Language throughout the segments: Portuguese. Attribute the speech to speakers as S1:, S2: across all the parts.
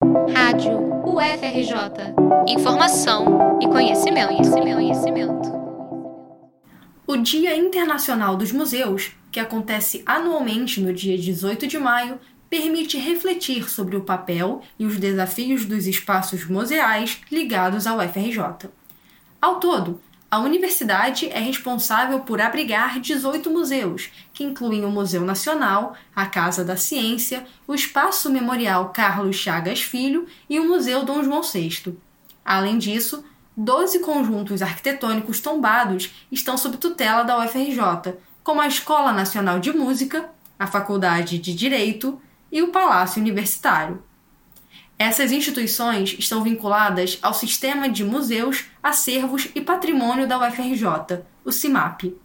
S1: Rádio UFRJ. Informação e conhecimento, conhecimento, conhecimento.
S2: O Dia Internacional dos Museus, que acontece anualmente no dia 18 de maio, permite refletir sobre o papel e os desafios dos espaços museais ligados ao FRJ. Ao todo, a universidade é responsável por abrigar 18 museus, que incluem o Museu Nacional, a Casa da Ciência, o Espaço Memorial Carlos Chagas Filho e o Museu Dom João VI. Além disso, 12 conjuntos arquitetônicos tombados estão sob tutela da UFRJ, como a Escola Nacional de Música, a Faculdade de Direito, e o Palácio Universitário. Essas instituições estão vinculadas ao Sistema de Museus, Acervos e Patrimônio da UFRJ, o CIMAP.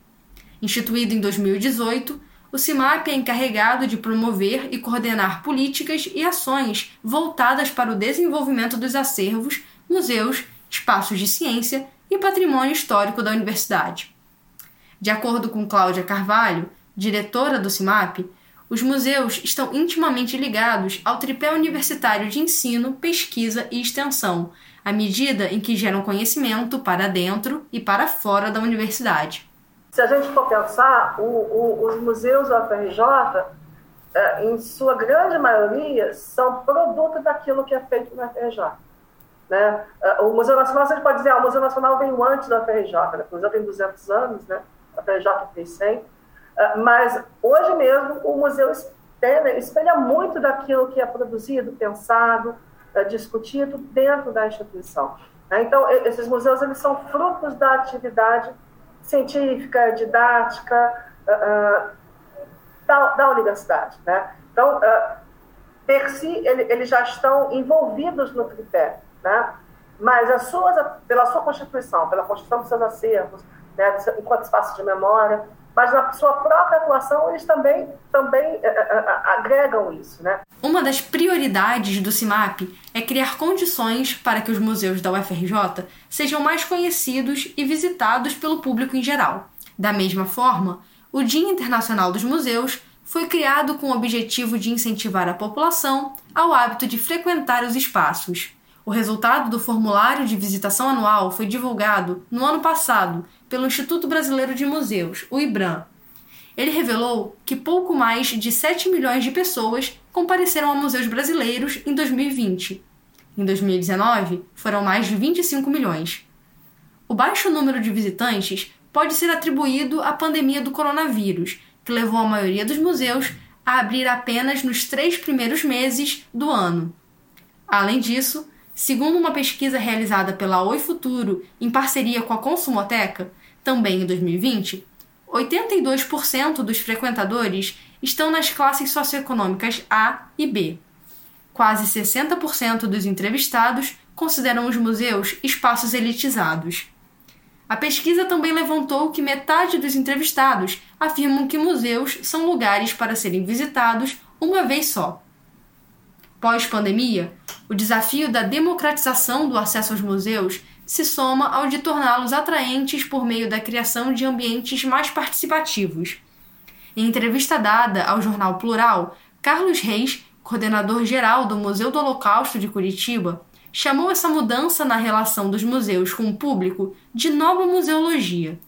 S2: Instituído em 2018, o CIMAP é encarregado de promover e coordenar políticas e ações voltadas para o desenvolvimento dos acervos, museus, espaços de ciência e patrimônio histórico da universidade. De acordo com Cláudia Carvalho, diretora do CIMAP, os museus estão intimamente ligados ao tripé universitário de ensino, pesquisa e extensão, à medida em que geram conhecimento para dentro e para fora da universidade.
S3: Se a gente for pensar, o, o, os museus da UFRJ, é, em sua grande maioria, são produto daquilo que é feito na UFRJ. Né? É, o Museu Nacional, você pode dizer, ah, o Museu Nacional veio antes da UFRJ, né? o museu tem 200 anos, né? a UFRJ tem 100, ah, mas hoje mesmo o museu espelha muito daquilo que é produzido, pensado, ah, discutido dentro da instituição. Né? Então, esses museus eles são frutos da atividade científica, didática ah, da, da universidade. Né? Então, per si, eles já estão envolvidos no tripé, né? mas as suas, pela sua constituição, pela constituição dos seus acervos, né, enquanto espaço de memória, mas na sua própria atuação eles também, também uh, uh, agregam isso. Né?
S2: Uma das prioridades do CIMAP é criar condições para que os museus da UFRJ sejam mais conhecidos e visitados pelo público em geral. Da mesma forma, o Dia Internacional dos Museus foi criado com o objetivo de incentivar a população ao hábito de frequentar os espaços. O resultado do formulário de visitação anual foi divulgado no ano passado pelo Instituto Brasileiro de Museus, o IBRAM. Ele revelou que pouco mais de 7 milhões de pessoas compareceram a museus brasileiros em 2020. Em 2019, foram mais de 25 milhões. O baixo número de visitantes pode ser atribuído à pandemia do coronavírus, que levou a maioria dos museus a abrir apenas nos três primeiros meses do ano. Além disso, segundo uma pesquisa realizada pela Oi Futuro em parceria com a Consumoteca, também em 2020, 82% dos frequentadores estão nas classes socioeconômicas A e B. Quase 60% dos entrevistados consideram os museus espaços elitizados. A pesquisa também levantou que metade dos entrevistados afirmam que museus são lugares para serem visitados uma vez só. Pós-pandemia, o desafio da democratização do acesso aos museus se soma ao de torná-los atraentes por meio da criação de ambientes mais participativos. Em entrevista dada ao jornal Plural, Carlos Reis, coordenador geral do Museu do Holocausto de Curitiba, chamou essa mudança na relação dos museus com o público de nova museologia.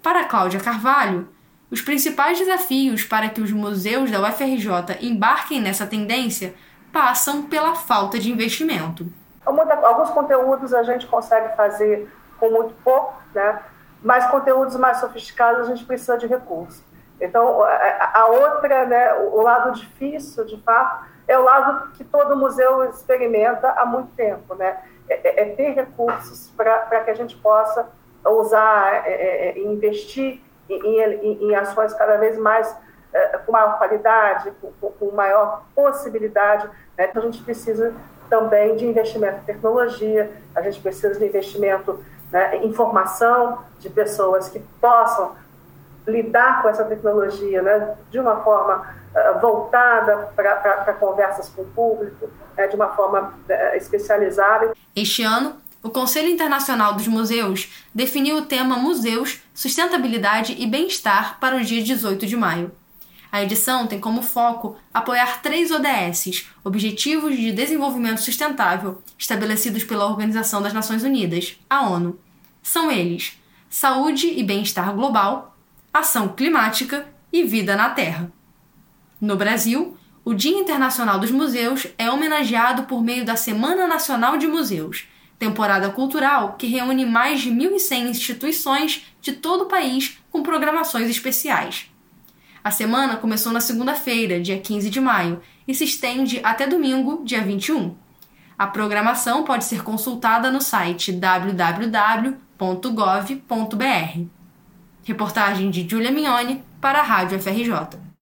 S2: Para Cláudia Carvalho, os principais desafios para que os museus da UFRJ embarquem nessa tendência passam pela falta de investimento.
S3: Alguns conteúdos a gente consegue fazer com muito pouco, né? mas conteúdos mais sofisticados a gente precisa de recursos. Então, a outra, né, o lado difícil, de fato, é o lado que todo museu experimenta há muito tempo, né? É, é, é ter recursos para que a gente possa usar e é, é, investir em, em, em, ações cada vez mais é, com maior qualidade, com, com maior possibilidade. Né? Então, a gente precisa também de investimento em tecnologia, a gente precisa de investimento né, em formação de pessoas que possam lidar com essa tecnologia né, de uma forma uh, voltada para conversas com o público, né, de uma forma uh, especializada.
S2: Este ano, o Conselho Internacional dos Museus definiu o tema Museus, Sustentabilidade e Bem-Estar para o dia 18 de maio. A edição tem como foco apoiar três ODSs, Objetivos de Desenvolvimento Sustentável, estabelecidos pela Organização das Nações Unidas, a ONU. São eles: saúde e bem-estar global, ação climática e vida na Terra. No Brasil, o Dia Internacional dos Museus é homenageado por meio da Semana Nacional de Museus, temporada cultural que reúne mais de 1.100 instituições de todo o país com programações especiais. A semana começou na segunda-feira, dia 15 de maio, e se estende até domingo, dia 21. A programação pode ser consultada no site www.gov.br. Reportagem de Julia Mignoni para a Rádio FRJ.